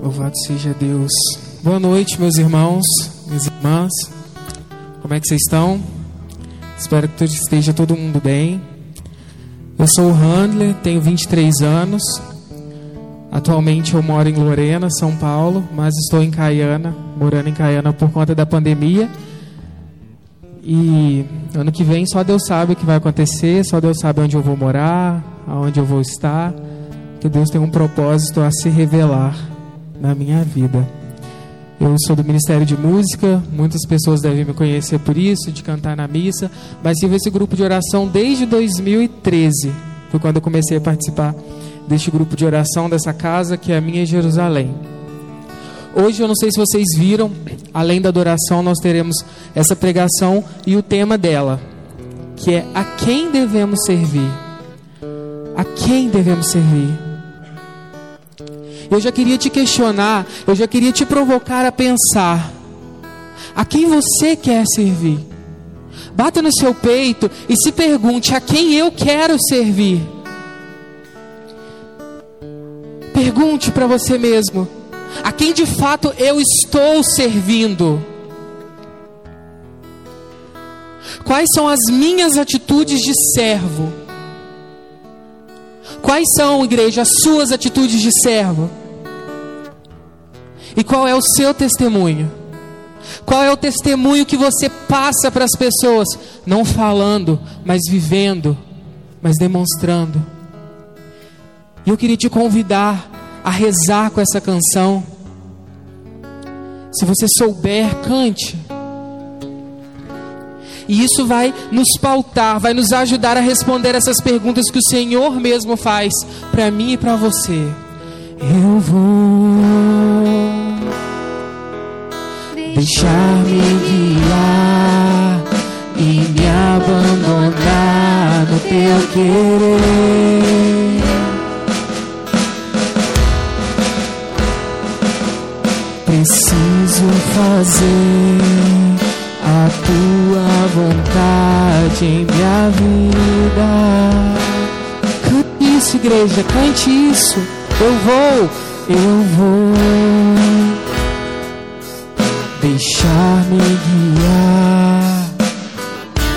Louvado seja Deus. Boa noite, meus irmãos, minhas irmãs. Como é que vocês estão? Espero que esteja todo mundo bem. Eu sou o Handler, tenho 23 anos. Atualmente eu moro em Lorena, São Paulo, mas estou em Caiana, morando em Caiana por conta da pandemia. E ano que vem só Deus sabe o que vai acontecer, só Deus sabe onde eu vou morar, aonde eu vou estar. Que Deus tem um propósito a se revelar na minha vida. Eu sou do Ministério de Música, muitas pessoas devem me conhecer por isso, de cantar na missa, mas tive esse grupo de oração desde 2013. Foi quando eu comecei a participar deste grupo de oração dessa casa que é a minha Jerusalém. Hoje eu não sei se vocês viram, além da adoração, nós teremos essa pregação e o tema dela, que é a quem devemos servir. A quem devemos servir? Eu já queria te questionar, eu já queria te provocar a pensar: a quem você quer servir? Bata no seu peito e se pergunte: a quem eu quero servir? Pergunte para você mesmo: a quem de fato eu estou servindo? Quais são as minhas atitudes de servo? Quais são, igreja, as suas atitudes de servo? E qual é o seu testemunho? Qual é o testemunho que você passa para as pessoas? Não falando, mas vivendo, mas demonstrando. E eu queria te convidar a rezar com essa canção. Se você souber, cante. E isso vai nos pautar, vai nos ajudar a responder essas perguntas que o Senhor mesmo faz para mim e para você. Eu vou deixar-me guiar e me abandonar no teu querer. Preciso fazer a tua vontade em minha vida. Cante isso, igreja, cante isso. Eu vou, eu vou deixar-me guiar.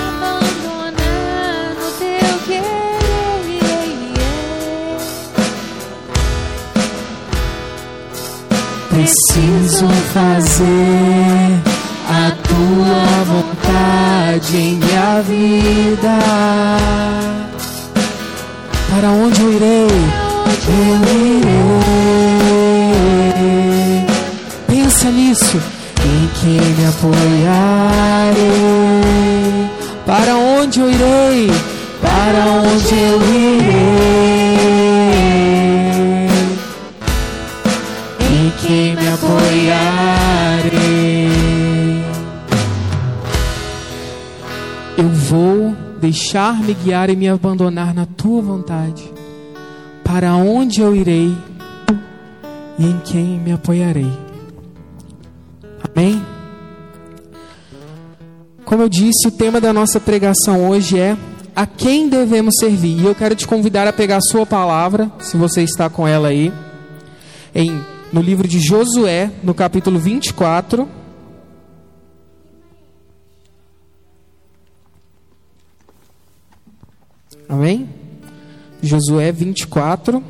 Abandonar no teu querer. Preciso fazer tua vontade em minha vida. Para onde eu irei? Eu irei. Pensa nisso. Em quem me apoiarei? Para onde eu irei? Para onde eu irei? Em quem me apoiarei? Vou deixar-me guiar e me abandonar na tua vontade. Para onde eu irei e em quem me apoiarei? Amém? Como eu disse, o tema da nossa pregação hoje é a quem devemos servir. E eu quero te convidar a pegar a sua palavra, se você está com ela aí, em, no livro de Josué, no capítulo 24. Amém? Josué 24,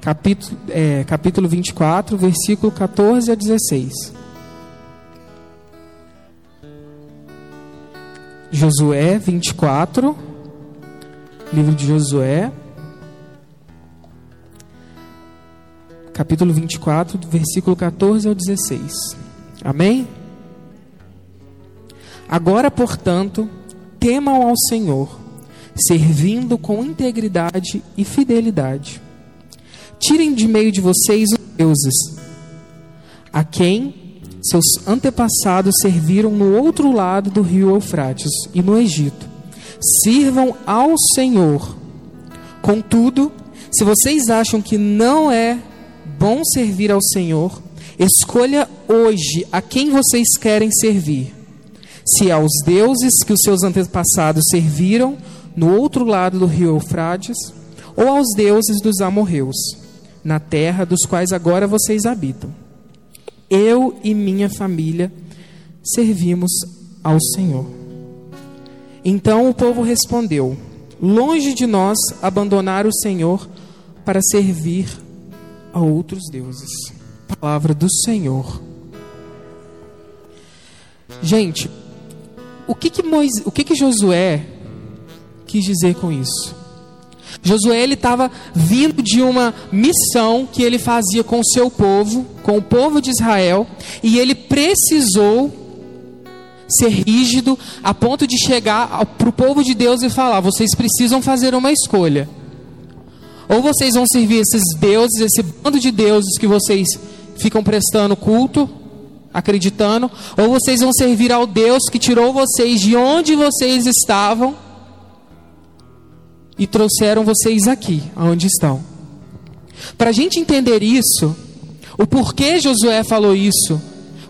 capítulo, é, capítulo 24, versículo 14 a 16. Josué 24, livro de Josué, capítulo 24, do versículo 14 ao 16. Amém? Agora, portanto, temam ao Senhor, servindo com integridade e fidelidade. Tirem de meio de vocês os deuses, a quem seus antepassados serviram no outro lado do rio Eufrates e no Egito. Sirvam ao Senhor. Contudo, se vocês acham que não é bom servir ao Senhor, escolha hoje a quem vocês querem servir. Se aos deuses que os seus antepassados serviram no outro lado do rio Eufrates, ou aos deuses dos amorreus. na terra dos quais agora vocês habitam. Eu e minha família servimos ao Senhor. Então o povo respondeu: Longe de nós abandonar o Senhor para servir a outros deuses. Palavra do Senhor. Gente, o que que, Moisés, o que, que Josué quis dizer com isso? Josué ele estava vindo de uma missão que ele fazia com o seu povo, com o povo de Israel, e ele precisou ser rígido a ponto de chegar para o povo de Deus e falar: vocês precisam fazer uma escolha. Ou vocês vão servir esses deuses, esse bando de deuses que vocês ficam prestando culto, acreditando, ou vocês vão servir ao Deus que tirou vocês de onde vocês estavam e trouxeram vocês aqui, aonde estão. Para a gente entender isso, o porquê Josué falou isso,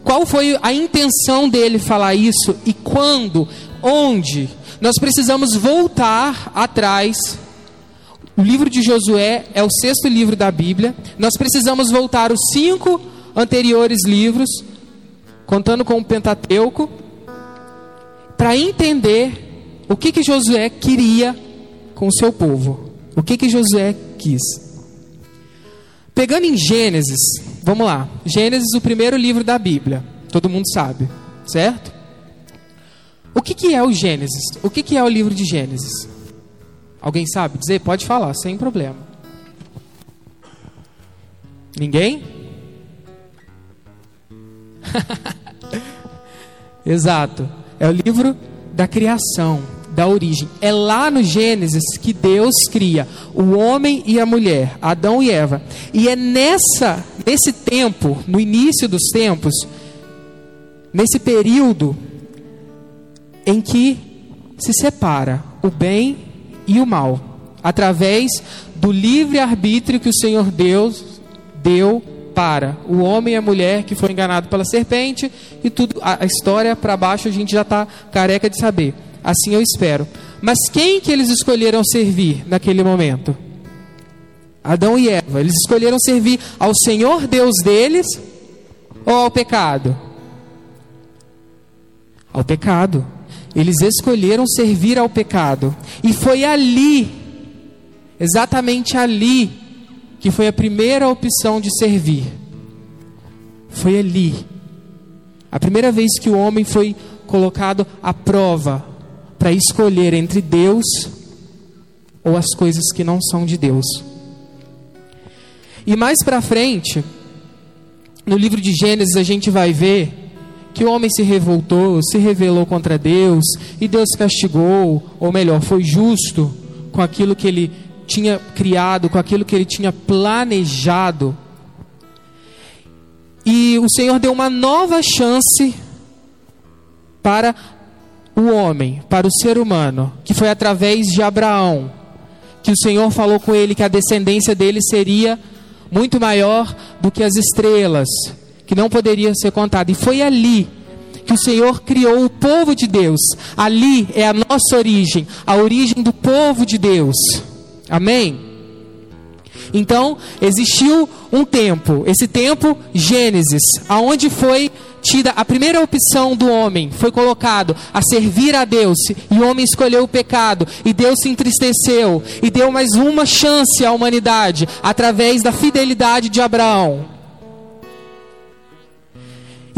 qual foi a intenção dele falar isso e quando, onde, nós precisamos voltar atrás. O livro de Josué é o sexto livro da Bíblia. Nós precisamos voltar os cinco anteriores livros contando com o Pentateuco, para entender o que, que Josué queria com o seu povo. O que, que Josué quis. Pegando em Gênesis, vamos lá. Gênesis, o primeiro livro da Bíblia. Todo mundo sabe, certo? O que, que é o Gênesis? O que, que é o livro de Gênesis? Alguém sabe dizer? Pode falar, sem problema. Ninguém? Exato. É o livro da criação, da origem. É lá no Gênesis que Deus cria o homem e a mulher, Adão e Eva. E é nessa, nesse tempo, no início dos tempos, nesse período em que se separa o bem e o mal, através do livre arbítrio que o Senhor Deus deu para o homem e a mulher que foi enganado pela serpente e tudo a, a história para baixo a gente já está careca de saber. Assim eu espero. Mas quem que eles escolheram servir naquele momento? Adão e Eva. Eles escolheram servir ao Senhor Deus deles ou ao pecado? Ao pecado. Eles escolheram servir ao pecado. E foi ali, exatamente ali, que foi a primeira opção de servir. Foi ali. A primeira vez que o homem foi colocado à prova para escolher entre Deus ou as coisas que não são de Deus. E mais para frente, no livro de Gênesis, a gente vai ver que o homem se revoltou, se rebelou contra Deus, e Deus castigou, ou melhor, foi justo com aquilo que ele tinha criado, com aquilo que ele tinha planejado. E o Senhor deu uma nova chance para o homem, para o ser humano, que foi através de Abraão, que o Senhor falou com ele que a descendência dele seria muito maior do que as estrelas, que não poderia ser contada. E foi ali que o Senhor criou o povo de Deus. Ali é a nossa origem, a origem do povo de Deus. Amém? Então, existiu um tempo, esse tempo Gênesis, aonde foi a primeira opção do homem, foi colocado a servir a Deus, e o homem escolheu o pecado, e Deus se entristeceu e deu mais uma chance à humanidade através da fidelidade de Abraão.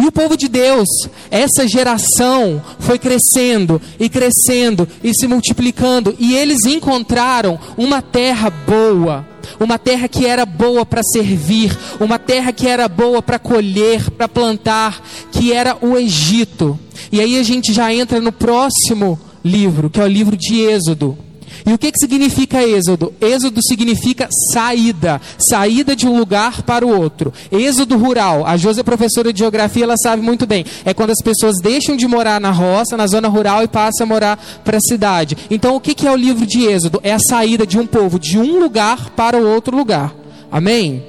E o povo de Deus, essa geração foi crescendo e crescendo e se multiplicando, e eles encontraram uma terra boa, uma terra que era boa para servir, uma terra que era boa para colher, para plantar, que era o Egito. E aí a gente já entra no próximo livro, que é o livro de Êxodo. E o que, que significa êxodo? Êxodo significa saída, saída de um lugar para o outro. Êxodo rural, a Josi é professora de geografia, ela sabe muito bem. É quando as pessoas deixam de morar na roça, na zona rural e passam a morar para a cidade. Então o que, que é o livro de Êxodo? É a saída de um povo de um lugar para o outro lugar. Amém?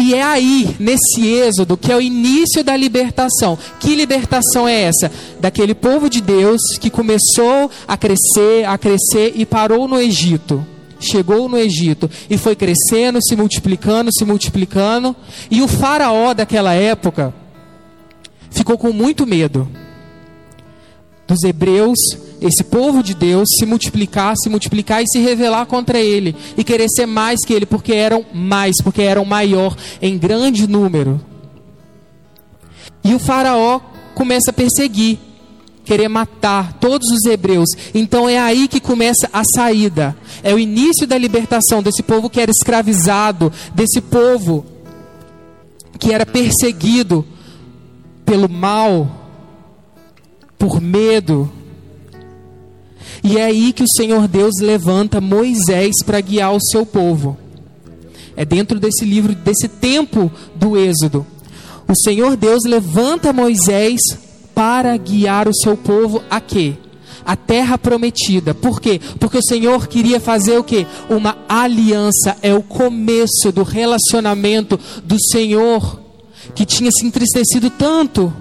E é aí, nesse êxodo, que é o início da libertação. Que libertação é essa? Daquele povo de Deus que começou a crescer, a crescer e parou no Egito. chegou no Egito e foi crescendo, se multiplicando, se multiplicando, e o faraó daquela época ficou com muito medo dos hebreus, esse povo de Deus, se multiplicar, se multiplicar e se revelar contra ele e querer ser mais que ele, porque eram mais, porque eram maior em grande número. E o faraó começa a perseguir, querer matar todos os hebreus. Então é aí que começa a saída. É o início da libertação desse povo que era escravizado, desse povo que era perseguido pelo mal, por medo. E é aí que o Senhor Deus levanta Moisés para guiar o seu povo. É dentro desse livro, desse tempo do Êxodo. O Senhor Deus levanta Moisés para guiar o seu povo a quê? A terra prometida. Por quê? Porque o Senhor queria fazer o quê? Uma aliança. É o começo do relacionamento do Senhor que tinha se entristecido tanto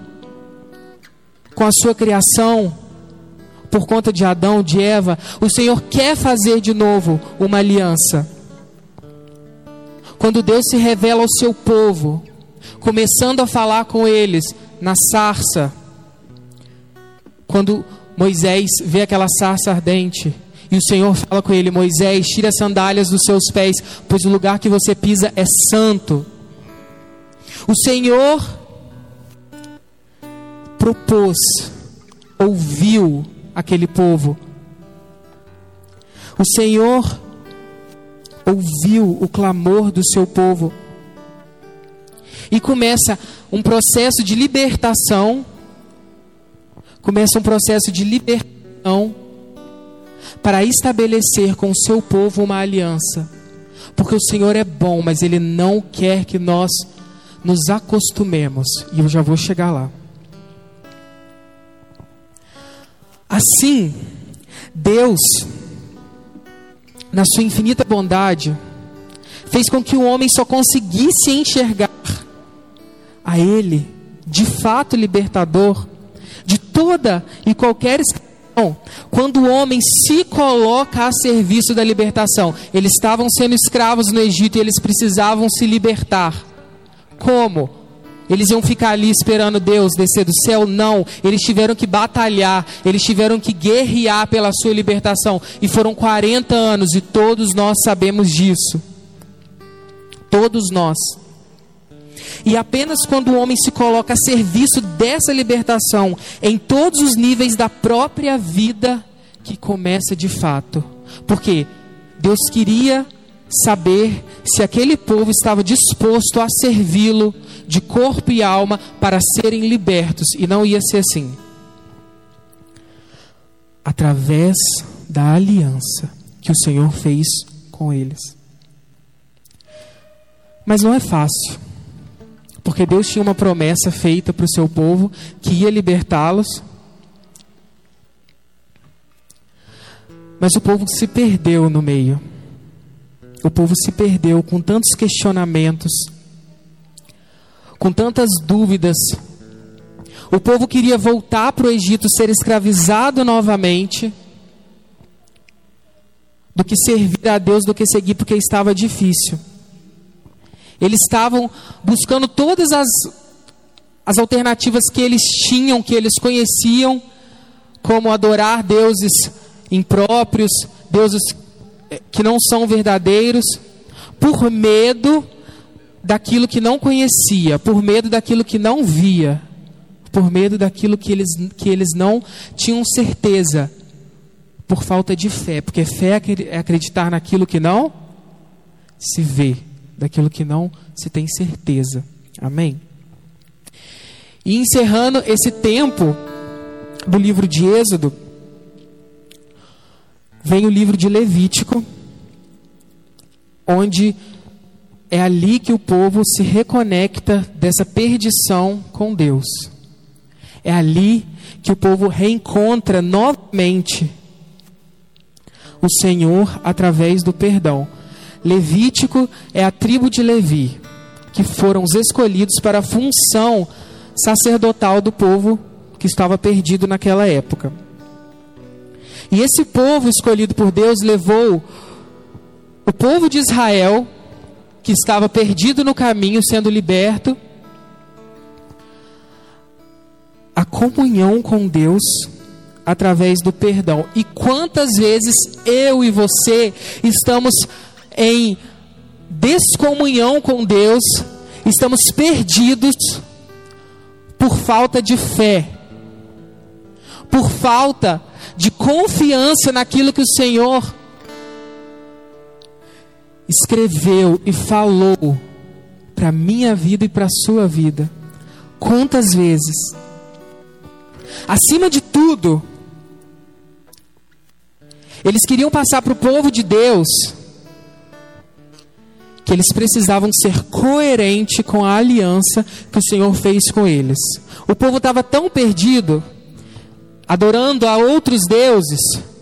com a sua criação por conta de Adão, de Eva. O Senhor quer fazer de novo uma aliança. Quando Deus se revela ao seu povo, começando a falar com eles na sarça. Quando Moisés vê aquela sarça ardente, e o Senhor fala com ele: Moisés, tira as sandálias dos seus pés, pois o lugar que você pisa é santo. O Senhor propôs, ouviu aquele povo. O Senhor ouviu o clamor do seu povo e começa um processo de libertação. Começa um processo de libertação para estabelecer com o seu povo uma aliança. Porque o Senhor é bom, mas Ele não quer que nós nos acostumemos. E eu já vou chegar lá. Assim, Deus, na sua infinita bondade, fez com que o homem só conseguisse enxergar a Ele, de fato libertador, de toda e qualquer escravidão, quando o homem se coloca a serviço da libertação. Eles estavam sendo escravos no Egito e eles precisavam se libertar. Como? Eles iam ficar ali esperando Deus descer do céu? Não. Eles tiveram que batalhar, eles tiveram que guerrear pela sua libertação. E foram 40 anos, e todos nós sabemos disso. Todos nós. E apenas quando o homem se coloca a serviço dessa libertação em todos os níveis da própria vida que começa de fato. Porque Deus queria saber se aquele povo estava disposto a servi-lo de corpo e alma para serem libertos, e não ia ser assim. Através da aliança que o Senhor fez com eles. Mas não é fácil. Porque Deus tinha uma promessa feita para o seu povo que ia libertá-los. Mas o povo se perdeu no meio. O povo se perdeu com tantos questionamentos, com tantas dúvidas. O povo queria voltar para o Egito, ser escravizado novamente, do que servir a Deus, do que seguir, porque estava difícil. Eles estavam buscando todas as, as alternativas que eles tinham, que eles conheciam, como adorar deuses impróprios, deuses eh, que não são verdadeiros, por medo daquilo que não conhecia, por medo daquilo que não via, por medo daquilo que eles, que eles não tinham certeza, por falta de fé, porque fé é acreditar naquilo que não se vê daquilo que não se tem certeza. Amém? E encerrando esse tempo do livro de Êxodo, vem o livro de Levítico, onde é ali que o povo se reconecta dessa perdição com Deus. É ali que o povo reencontra novamente o Senhor através do perdão. Levítico é a tribo de Levi, que foram os escolhidos para a função sacerdotal do povo que estava perdido naquela época. E esse povo escolhido por Deus levou o povo de Israel, que estava perdido no caminho, sendo liberto, a comunhão com Deus através do perdão. E quantas vezes eu e você estamos em descomunhão com Deus, estamos perdidos por falta de fé, por falta de confiança naquilo que o Senhor escreveu e falou para minha vida e para a sua vida. Quantas vezes? Acima de tudo, eles queriam passar para o povo de Deus que eles precisavam ser coerente com a aliança que o Senhor fez com eles. O povo estava tão perdido, adorando a outros deuses,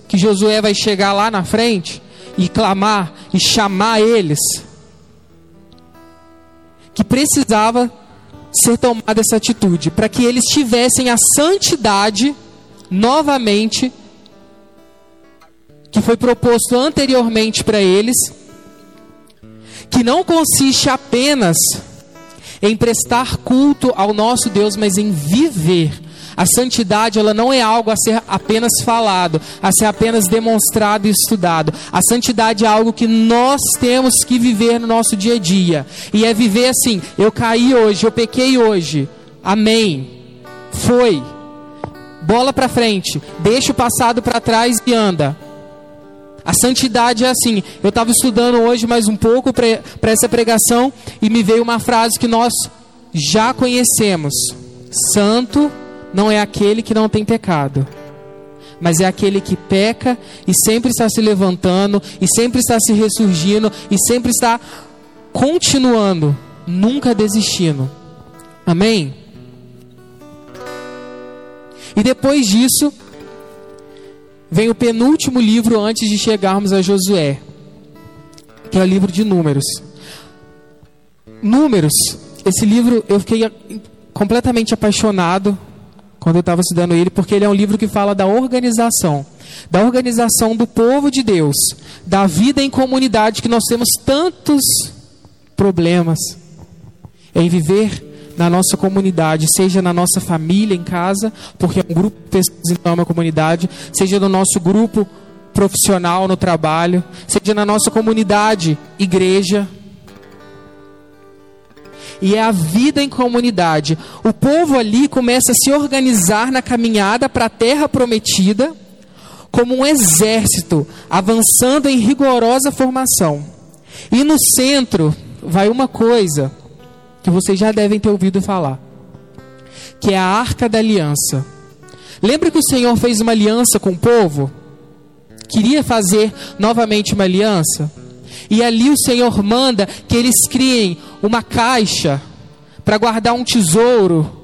que Josué vai chegar lá na frente e clamar e chamar eles, que precisava ser tomada essa atitude, para que eles tivessem a santidade novamente que foi proposto anteriormente para eles que não consiste apenas em prestar culto ao nosso Deus, mas em viver. A santidade, ela não é algo a ser apenas falado, a ser apenas demonstrado e estudado. A santidade é algo que nós temos que viver no nosso dia a dia. E é viver assim: eu caí hoje, eu pequei hoje. Amém. Foi. Bola para frente, deixa o passado para trás e anda. A santidade é assim. Eu estava estudando hoje mais um pouco para essa pregação e me veio uma frase que nós já conhecemos: Santo não é aquele que não tem pecado, mas é aquele que peca e sempre está se levantando, e sempre está se ressurgindo, e sempre está continuando, nunca desistindo. Amém? E depois disso, vem o penúltimo livro antes de chegarmos a Josué, que é o livro de Números. Números, esse livro eu fiquei completamente apaixonado quando eu estava estudando ele, porque ele é um livro que fala da organização, da organização do povo de Deus, da vida em comunidade que nós temos tantos problemas em viver na nossa comunidade, seja na nossa família em casa, porque é um grupo de pessoas, então é uma comunidade, seja no nosso grupo profissional no trabalho, seja na nossa comunidade, igreja. E é a vida em comunidade. O povo ali começa a se organizar na caminhada para a terra prometida, como um exército avançando em rigorosa formação. E no centro vai uma coisa que vocês já devem ter ouvido falar, que é a Arca da Aliança. Lembra que o Senhor fez uma aliança com o povo? Queria fazer novamente uma aliança? E ali o Senhor manda que eles criem uma caixa para guardar um tesouro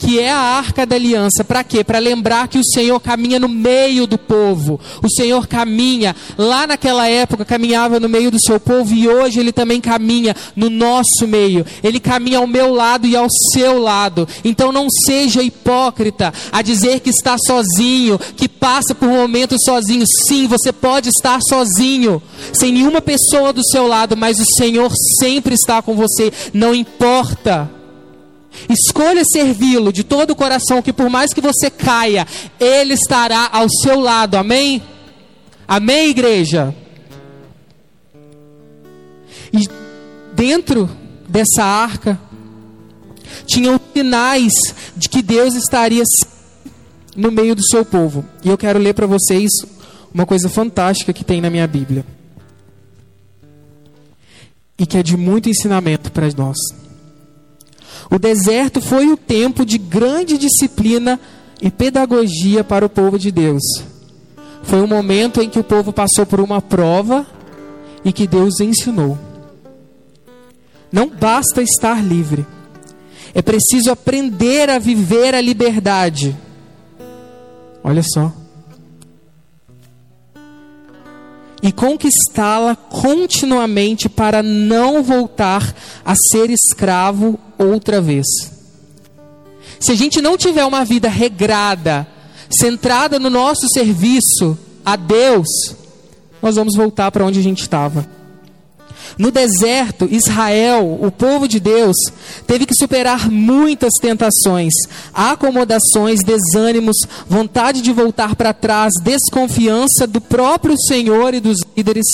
que é a arca da aliança. Para quê? Para lembrar que o Senhor caminha no meio do povo. O Senhor caminha, lá naquela época caminhava no meio do seu povo e hoje ele também caminha no nosso meio. Ele caminha ao meu lado e ao seu lado. Então não seja hipócrita a dizer que está sozinho, que passa por um momento sozinho. Sim, você pode estar sozinho, sem nenhuma pessoa do seu lado, mas o Senhor sempre está com você, não importa. Escolha servi-lo de todo o coração, que por mais que você caia, ele estará ao seu lado. Amém? Amém, igreja? E dentro dessa arca tinham sinais de que Deus estaria no meio do seu povo. E eu quero ler para vocês uma coisa fantástica que tem na minha Bíblia. E que é de muito ensinamento para nós. O deserto foi o tempo de grande disciplina e pedagogia para o povo de Deus. Foi um momento em que o povo passou por uma prova e que Deus ensinou. Não basta estar livre, é preciso aprender a viver a liberdade. Olha só. E conquistá-la continuamente para não voltar a ser escravo outra vez. Se a gente não tiver uma vida regrada, centrada no nosso serviço a Deus, nós vamos voltar para onde a gente estava. No deserto, Israel, o povo de Deus, teve que superar muitas tentações, acomodações, desânimos, vontade de voltar para trás, desconfiança do próprio Senhor e dos líderes,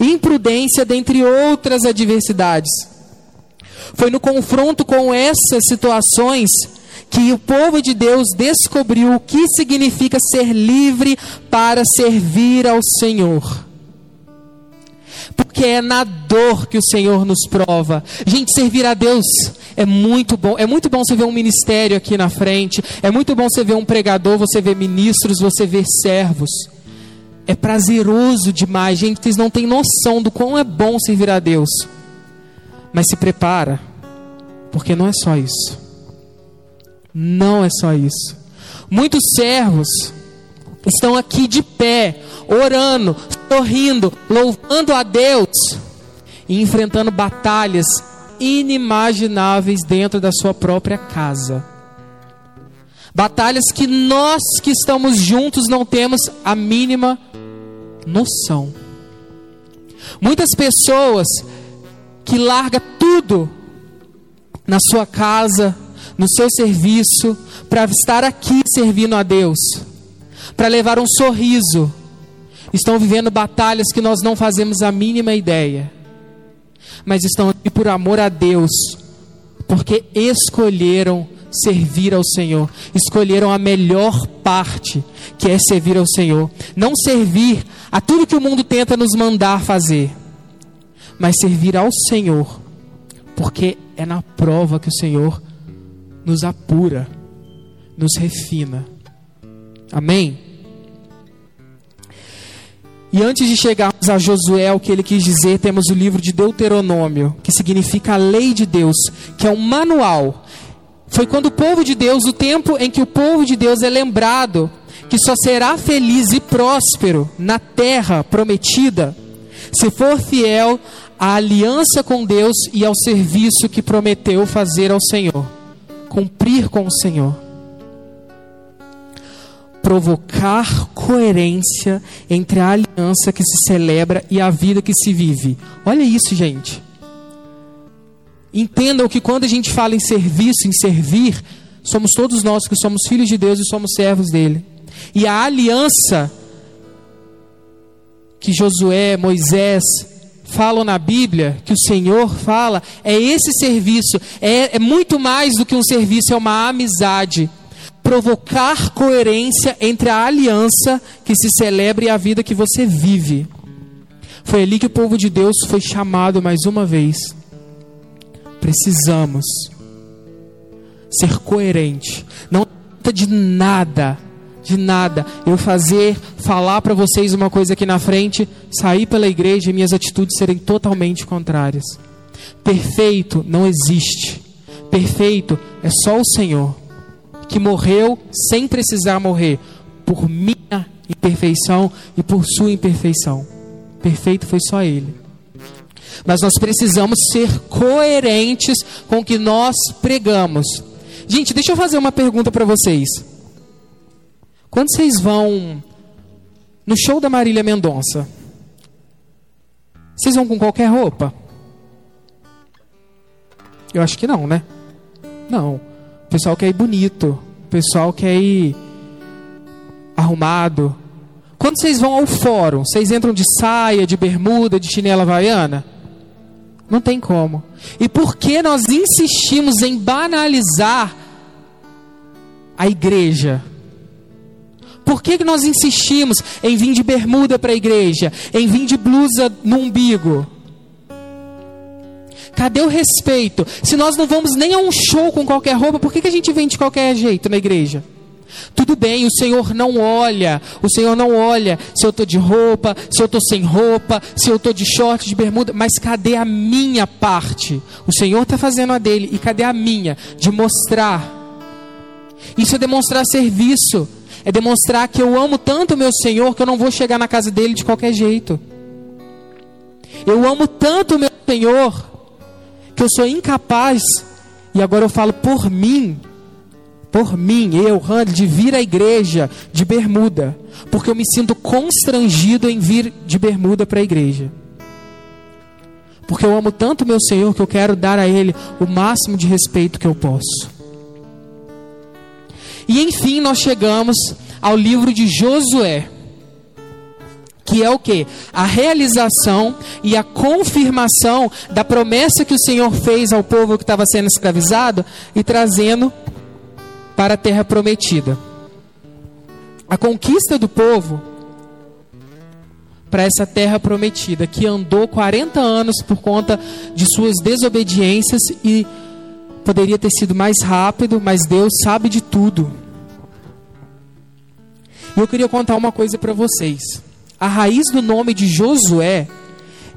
imprudência, dentre outras adversidades. Foi no confronto com essas situações que o povo de Deus descobriu o que significa ser livre para servir ao Senhor. Porque é na dor que o Senhor nos prova. Gente, servir a Deus é muito bom. É muito bom você ver um ministério aqui na frente. É muito bom você ver um pregador, você ver ministros, você ver servos. É prazeroso demais, gente. Vocês não têm noção do quão é bom servir a Deus. Mas se prepara, porque não é só isso. Não é só isso. Muitos servos estão aqui de pé, orando, sorrindo, louvando a Deus e enfrentando batalhas inimagináveis dentro da sua própria casa. Batalhas que nós que estamos juntos não temos a mínima noção. Muitas pessoas que larga tudo na sua casa, no seu serviço, para estar aqui servindo a Deus, para levar um sorriso, estão vivendo batalhas que nós não fazemos a mínima ideia, mas estão aqui por amor a Deus, porque escolheram servir ao Senhor, escolheram a melhor parte, que é servir ao Senhor, não servir a tudo que o mundo tenta nos mandar fazer, mas servir ao Senhor, porque é na prova que o Senhor nos apura, nos refina. Amém? E antes de chegarmos a Josué, o que ele quis dizer, temos o livro de Deuteronômio, que significa a lei de Deus, que é um manual. Foi quando o povo de Deus, o tempo em que o povo de Deus é lembrado que só será feliz e próspero na terra prometida se for fiel à aliança com Deus e ao serviço que prometeu fazer ao Senhor cumprir com o Senhor. Provocar coerência entre a aliança que se celebra e a vida que se vive. Olha isso, gente. Entendam que quando a gente fala em serviço, em servir, somos todos nós que somos filhos de Deus e somos servos dele. E a aliança que Josué, Moisés, falam na Bíblia, que o Senhor fala, é esse serviço. É, é muito mais do que um serviço, é uma amizade. Provocar coerência entre a aliança que se celebra e a vida que você vive. Foi ali que o povo de Deus foi chamado mais uma vez. Precisamos ser coerente. Não de nada de nada eu fazer, falar para vocês uma coisa aqui na frente, sair pela igreja e minhas atitudes serem totalmente contrárias. Perfeito não existe. Perfeito é só o Senhor, que morreu sem precisar morrer, por minha imperfeição e por sua imperfeição. Perfeito foi só Ele. Mas nós precisamos ser coerentes com o que nós pregamos. Gente, deixa eu fazer uma pergunta para vocês. Quando vocês vão no show da Marília Mendonça, vocês vão com qualquer roupa? Eu acho que não, né? Não. O pessoal quer ir bonito. O pessoal quer ir arrumado. Quando vocês vão ao fórum, vocês entram de saia, de bermuda, de chinela havaiana? Não tem como. E por que nós insistimos em banalizar a igreja? Por que, nós insistimos em vir de bermuda para a igreja? Em vir de blusa no umbigo? Cadê o respeito? Se nós não vamos nem a um show com qualquer roupa, por que, que a gente vem de qualquer jeito na igreja? Tudo bem, o Senhor não olha, o Senhor não olha se eu estou de roupa, se eu estou sem roupa, se eu estou de short, de bermuda, mas cadê a minha parte? O Senhor está fazendo a dele, e cadê a minha? De mostrar. Isso é demonstrar serviço é demonstrar que eu amo tanto o meu Senhor que eu não vou chegar na casa dele de qualquer jeito. Eu amo tanto o meu Senhor que eu sou incapaz, e agora eu falo por mim, por mim, eu, Randy, de vir à igreja de bermuda, porque eu me sinto constrangido em vir de bermuda para a igreja. Porque eu amo tanto meu Senhor que eu quero dar a Ele o máximo de respeito que eu posso. E enfim, nós chegamos ao livro de Josué, que é o que? A realização e a confirmação da promessa que o Senhor fez ao povo que estava sendo escravizado e trazendo para a terra prometida. A conquista do povo para essa terra prometida, que andou 40 anos por conta de suas desobediências e poderia ter sido mais rápido, mas Deus sabe de tudo. E eu queria contar uma coisa para vocês. A raiz do nome de Josué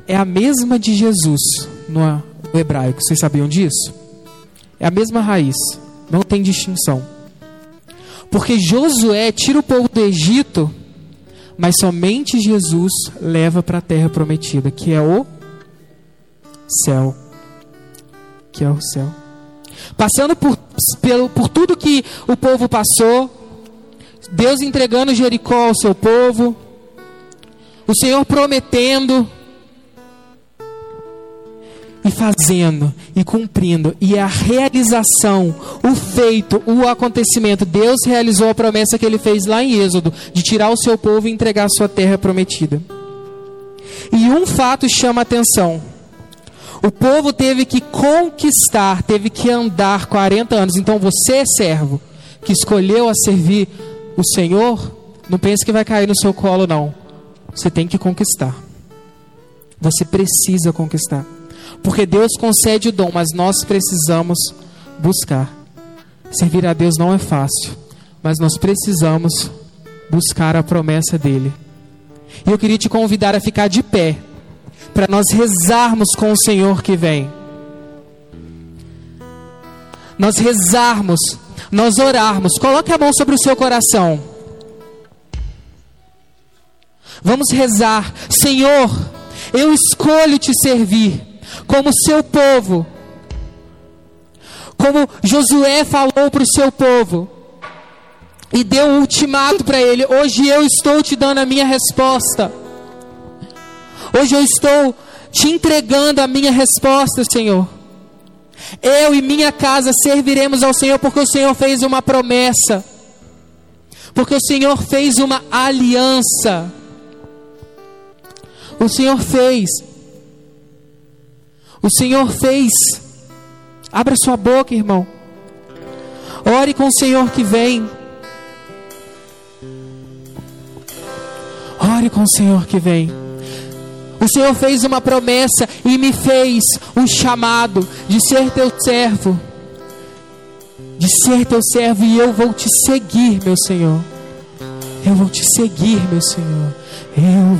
é a mesma de Jesus no hebraico. Vocês sabiam disso? É a mesma raiz, não tem distinção. Porque Josué tira o povo do Egito mas somente Jesus leva para a terra prometida, que é o céu. Que é o céu. Passando por, pelo, por tudo que o povo passou, Deus entregando Jericó ao seu povo, o Senhor prometendo e fazendo e cumprindo, e a realização, o feito, o acontecimento. Deus realizou a promessa que ele fez lá em Êxodo, de tirar o seu povo e entregar a sua terra prometida. E um fato chama a atenção. O povo teve que conquistar, teve que andar 40 anos. Então você, servo, que escolheu a servir o Senhor, não pense que vai cair no seu colo, não. Você tem que conquistar. Você precisa conquistar. Porque Deus concede o dom, mas nós precisamos buscar. Servir a Deus não é fácil, mas nós precisamos buscar a promessa dele. E eu queria te convidar a ficar de pé, para nós rezarmos com o Senhor que vem. Nós rezarmos, nós orarmos. Coloque a mão sobre o seu coração. Vamos rezar. Senhor, eu escolho te servir como seu povo. Como Josué falou para o seu povo e deu um ultimato para ele: Hoje eu estou te dando a minha resposta. Hoje eu estou te entregando a minha resposta, Senhor. Eu e minha casa serviremos ao Senhor porque o Senhor fez uma promessa. Porque o Senhor fez uma aliança. O Senhor fez. O Senhor fez. Abra sua boca, irmão. Ore com o Senhor que vem. Ore com o Senhor que vem. O Senhor fez uma promessa e me fez um chamado de ser teu servo. De ser teu servo e eu vou te seguir, meu Senhor. Eu vou te seguir, meu Senhor. Eu